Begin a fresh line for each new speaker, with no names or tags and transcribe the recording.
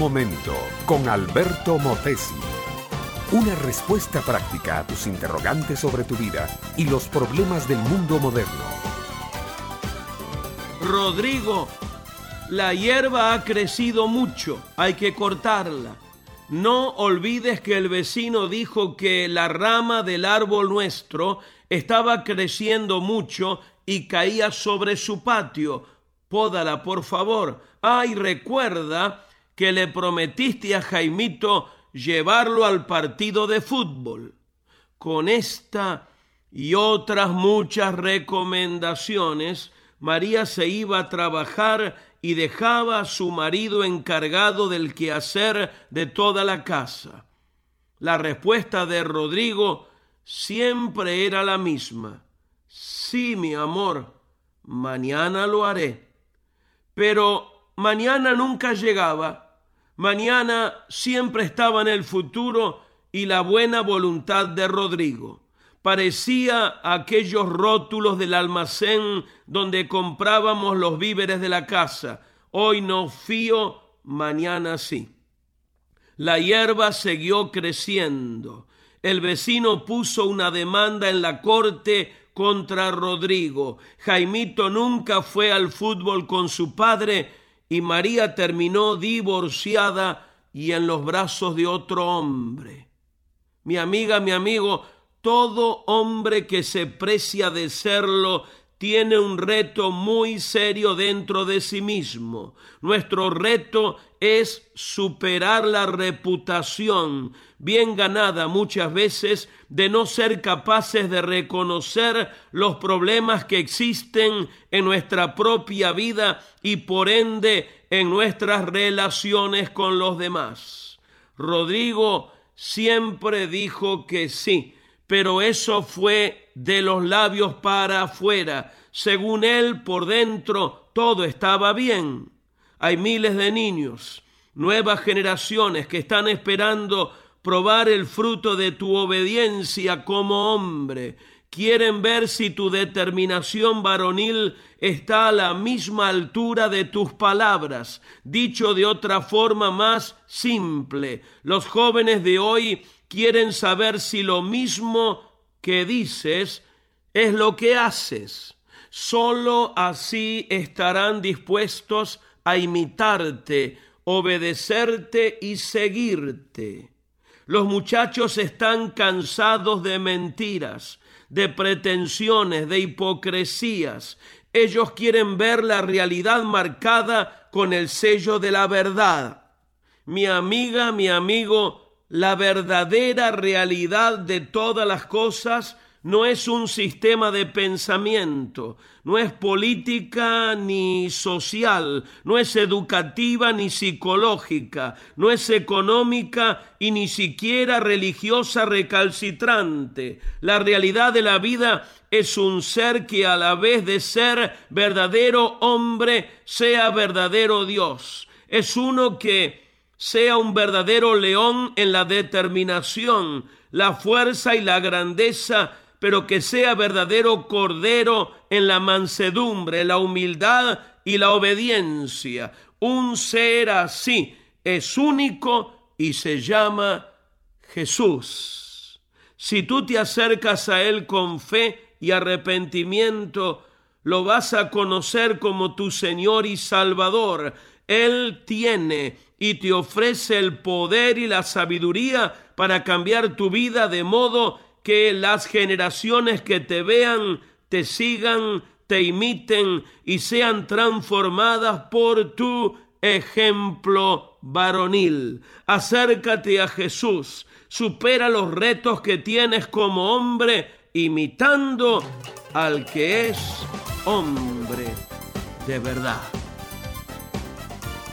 momento con Alberto Motesi. Una respuesta práctica a tus interrogantes sobre tu vida y los problemas del mundo moderno.
Rodrigo, la hierba ha crecido mucho, hay que cortarla. No olvides que el vecino dijo que la rama del árbol nuestro estaba creciendo mucho y caía sobre su patio. Pódala, por favor. Ay, recuerda que le prometiste a Jaimito llevarlo al partido de fútbol. Con esta y otras muchas recomendaciones, María se iba a trabajar y dejaba a su marido encargado del quehacer de toda la casa. La respuesta de Rodrigo siempre era la misma. Sí, mi amor, mañana lo haré. Pero mañana nunca llegaba. Mañana siempre estaba en el futuro y la buena voluntad de Rodrigo. Parecía aquellos rótulos del almacén donde comprábamos los víveres de la casa. Hoy no fío, mañana sí. La hierba siguió creciendo. El vecino puso una demanda en la corte contra Rodrigo. Jaimito nunca fue al fútbol con su padre y María terminó divorciada y en los brazos de otro hombre. Mi amiga, mi amigo, todo hombre que se precia de serlo tiene un reto muy serio dentro de sí mismo. Nuestro reto es superar la reputación, bien ganada muchas veces, de no ser capaces de reconocer los problemas que existen en nuestra propia vida y por ende en nuestras relaciones con los demás. Rodrigo siempre dijo que sí, pero eso fue de los labios para afuera. Según él, por dentro todo estaba bien. Hay miles de niños, nuevas generaciones que están esperando probar el fruto de tu obediencia como hombre. Quieren ver si tu determinación varonil está a la misma altura de tus palabras. Dicho de otra forma más simple, los jóvenes de hoy quieren saber si lo mismo que dices es lo que haces. Solo así estarán dispuestos a imitarte, obedecerte y seguirte. Los muchachos están cansados de mentiras, de pretensiones, de hipocresías. Ellos quieren ver la realidad marcada con el sello de la verdad. Mi amiga, mi amigo, la verdadera realidad de todas las cosas no es un sistema de pensamiento, no es política ni social, no es educativa ni psicológica, no es económica y ni siquiera religiosa recalcitrante. La realidad de la vida es un ser que a la vez de ser verdadero hombre, sea verdadero Dios. Es uno que sea un verdadero león en la determinación, la fuerza y la grandeza, pero que sea verdadero cordero en la mansedumbre, la humildad y la obediencia. Un ser así es único y se llama Jesús. Si tú te acercas a Él con fe y arrepentimiento, lo vas a conocer como tu Señor y Salvador. Él tiene y te ofrece el poder y la sabiduría para cambiar tu vida de modo que las generaciones que te vean te sigan, te imiten y sean transformadas por tu ejemplo varonil. Acércate a Jesús, supera los retos que tienes como hombre, imitando al que es hombre de verdad.